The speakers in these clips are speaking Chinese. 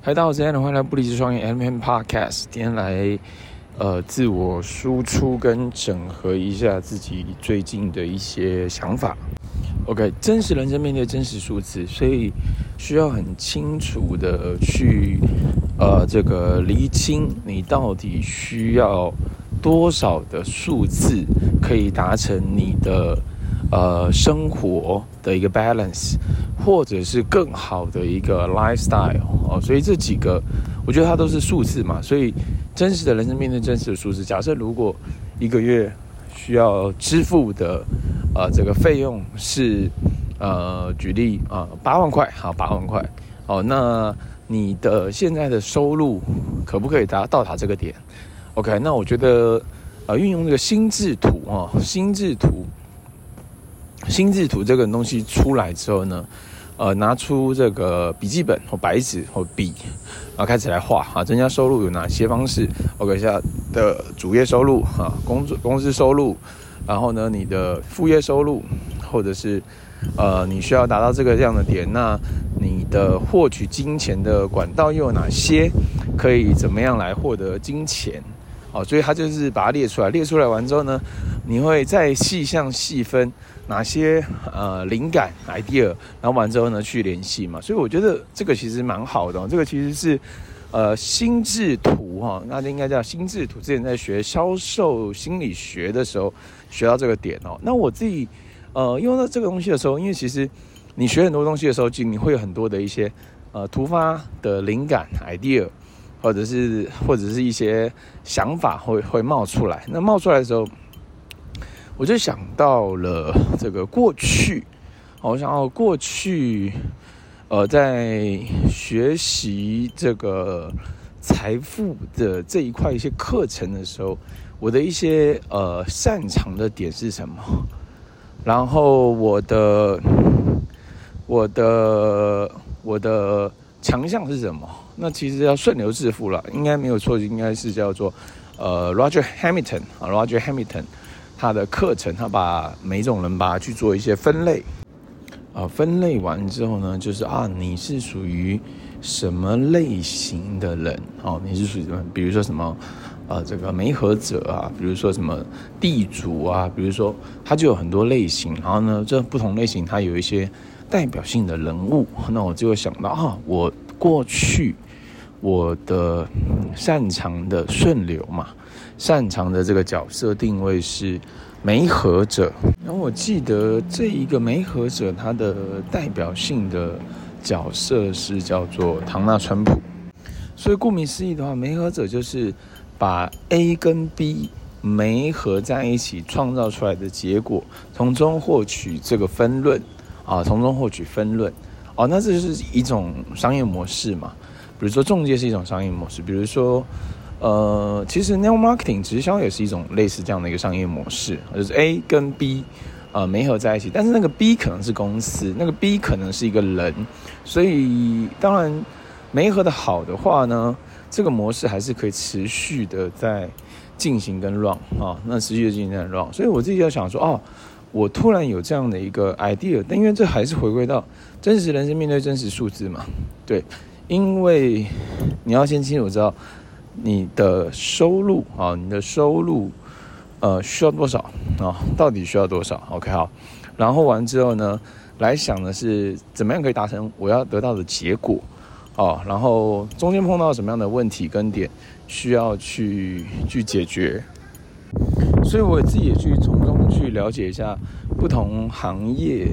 嗨，大家好，我是 Allen，欢迎来不离职创业 M N Podcast。今天来呃自我输出跟整合一下自己最近的一些想法。OK，真实人生面对真实数字，所以需要很清楚的去呃这个厘清你到底需要多少的数字可以达成你的。呃，生活的一个 balance，或者是更好的一个 lifestyle 哦，所以这几个，我觉得它都是数字嘛。所以真实的人生面对真实的数字。假设如果一个月需要支付的呃这个费用是呃举例啊八万块，好八万块哦，那你的现在的收入可不可以达到达这个点？OK，那我觉得呃运用这个心智图啊，心智图。心智图这个东西出来之后呢，呃，拿出这个笔记本或白纸或笔，然后开始来画啊，增加收入有哪些方式？OK，下的主业收入啊，工作公司收入，然后呢，你的副业收入，或者是呃，你需要达到这个这样的点，那你的获取金钱的管道又有哪些？可以怎么样来获得金钱？哦，所以他就是把它列出来，列出来完之后呢，你会再细项细分哪些呃灵感 idea，然后完之后呢去联系嘛。所以我觉得这个其实蛮好的，这个其实是呃心智图哈，那就应该叫心智图。之前在学销售心理学的时候学到这个点哦。那我自己呃用到这个东西的时候，因为其实你学很多东西的时候，就你会有很多的一些呃突发的灵感 idea。或者是或者是一些想法会会冒出来，那冒出来的时候，我就想到了这个过去，我想到过去，呃，在学习这个财富的这一块一些课程的时候，我的一些呃擅长的点是什么？然后我的我的我的强项是什么？那其实要顺流致富了，应该没有错，应该是叫做呃 Roger Hamilton 啊，Roger Hamilton 他的课程，他把每种人把它去做一些分类啊，分类完之后呢，就是啊，你是属于什么类型的人哦？你是属于什么？比如说什么呃，这个媒合者啊，比如说什么地主啊，比如说他就有很多类型，然后呢，这不同类型它有一些代表性的人物，那我就会想到啊，我过去。我的擅长的顺流嘛，擅长的这个角色定位是媒合者。然后我记得这一个媒合者，他的代表性的角色是叫做唐纳川普。所以顾名思义的话，媒合者就是把 A 跟 B 媒合在一起创造出来的结果，从中获取这个分论啊，从中获取分润。哦，那这就是一种商业模式嘛。比如说，中介是一种商业模式。比如说，呃，其实 network marketing 直销也是一种类似这样的一个商业模式，就是 A 跟 B 啊、呃、媒合在一起，但是那个 B 可能是公司，那个 B 可能是一个人，所以当然媒合的好的话呢，这个模式还是可以持续的在进行跟 run 啊，那持续的进行跟 run。所以我自己就想说，哦，我突然有这样的一个 idea，但因为这还是回归到真实人生面对真实数字嘛，对。因为你要先清楚知道你的收入啊，你的收入呃需要多少啊？到底需要多少？OK 好，然后完之后呢，来想的是怎么样可以达成我要得到的结果啊？然后中间碰到什么样的问题跟点需要去去解决？所以我自己也去从中去了解一下不同行业。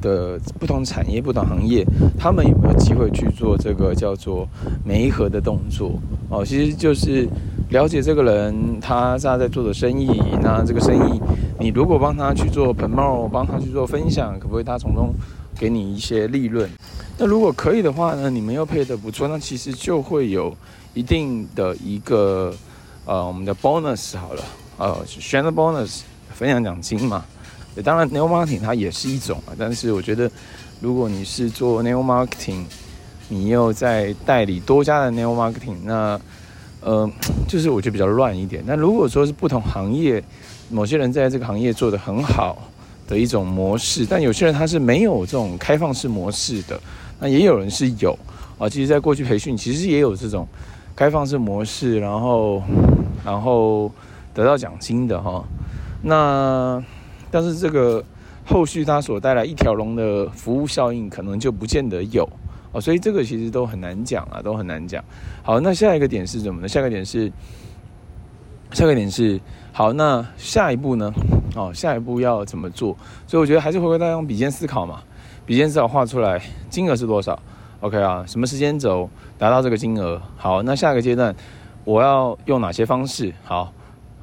的不同产业、不同行业，他们有没有机会去做这个叫做媒合的动作？哦，其实就是了解这个人他现在在做的生意，那这个生意你如果帮他去做 promo，帮他去做分享，可不可以他从中给你一些利润？那如果可以的话呢，你们又配得不错，那其实就会有一定的一个呃我们的 bonus 好了，呃，选择 bonus 分享奖金嘛。当然，neo marketing 它也是一种啊，但是我觉得，如果你是做 neo marketing，你又在代理多家的 neo marketing，那呃，就是我觉得比较乱一点。那如果说是不同行业，某些人在这个行业做得很好的一种模式，但有些人他是没有这种开放式模式的，那也有人是有啊，其实在过去培训其实也有这种开放式模式，然后然后得到奖金的哈。那但是这个后续它所带来一条龙的服务效应，可能就不见得有哦，所以这个其实都很难讲啊，都很难讲。好，那下一个点是什么呢？下一个点是。下个点是好，那下一步呢？哦，下一步要怎么做？所以我觉得还是回归到用笔尖思考嘛，笔尖思考画出来金额是多少？OK 啊，什么时间轴达到这个金额？好，那下一个阶段我要用哪些方式？好、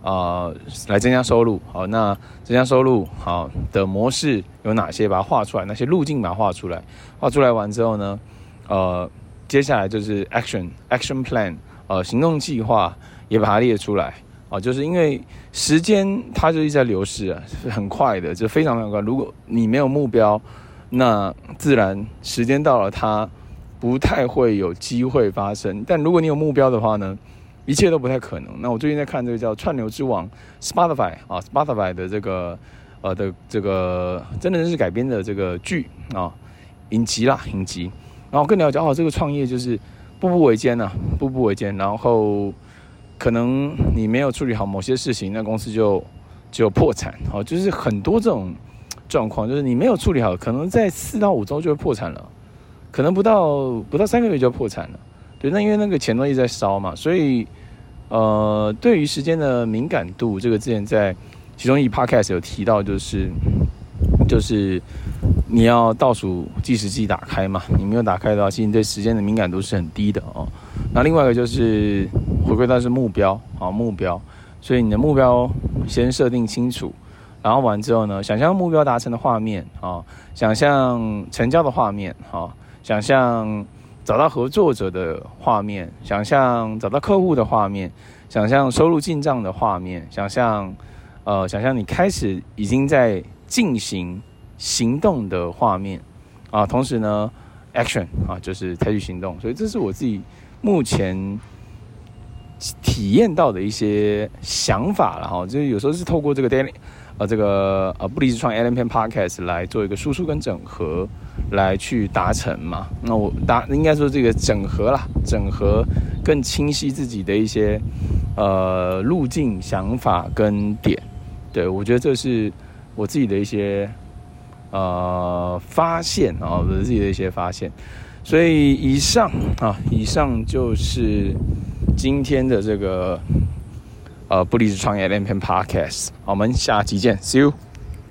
呃，来增加收入。好，那增加收入好的模式有哪些？把它画出来，那些路径把它画出来。画出来完之后呢，呃，接下来就是 action action plan，呃，行动计划也把它列出来。啊，就是因为时间它就一直在流逝啊，是很快的，就非常非常快。如果你没有目标，那自然时间到了，它不太会有机会发生。但如果你有目标的话呢，一切都不太可能。那我最近在看这个叫《串流之王》Spotify 啊，Spotify 的这个呃的这个真的是改编的这个剧啊，影集啦，影集。然后更了解哦，这个创业就是步步维艰呐，步步维艰，然后。可能你没有处理好某些事情，那公司就就破产。哦，就是很多这种状况，就是你没有处理好，可能在四到五周就会破产了，可能不到不到三个月就要破产了。对，那因为那个钱都一直在烧嘛，所以呃，对于时间的敏感度，这个之前在其中一 podcast 有提到，就是就是你要倒数计时器打开嘛，你没有打开的话，其实你对时间的敏感度是很低的哦。那另外一个就是。回归到是目标，啊目标，所以你的目标先设定清楚，然后完之后呢，想象目标达成的画面，啊，想象成交的画面，哈，想象找到合作者的画面，想象找到客户的画面，想象收入进账的画面，想象，呃，想象你开始已经在进行行动的画面，啊，同时呢，action 啊，就是采取行动，所以这是我自己目前。体验到的一些想法了哈，就是有时候是透过这个 daily，呃，这个呃不离职创业 Allen Peng Podcast 来做一个输出跟整合，来去达成嘛。那我达应该说这个整合啦，整合更清晰自己的一些呃路径、想法跟点。对，我觉得这是我自己的一些呃发现啊，我自己的一些发现。所以以上啊，以上就是。今天的这个呃不离职创业连篇 podcast，我们下期见，See you。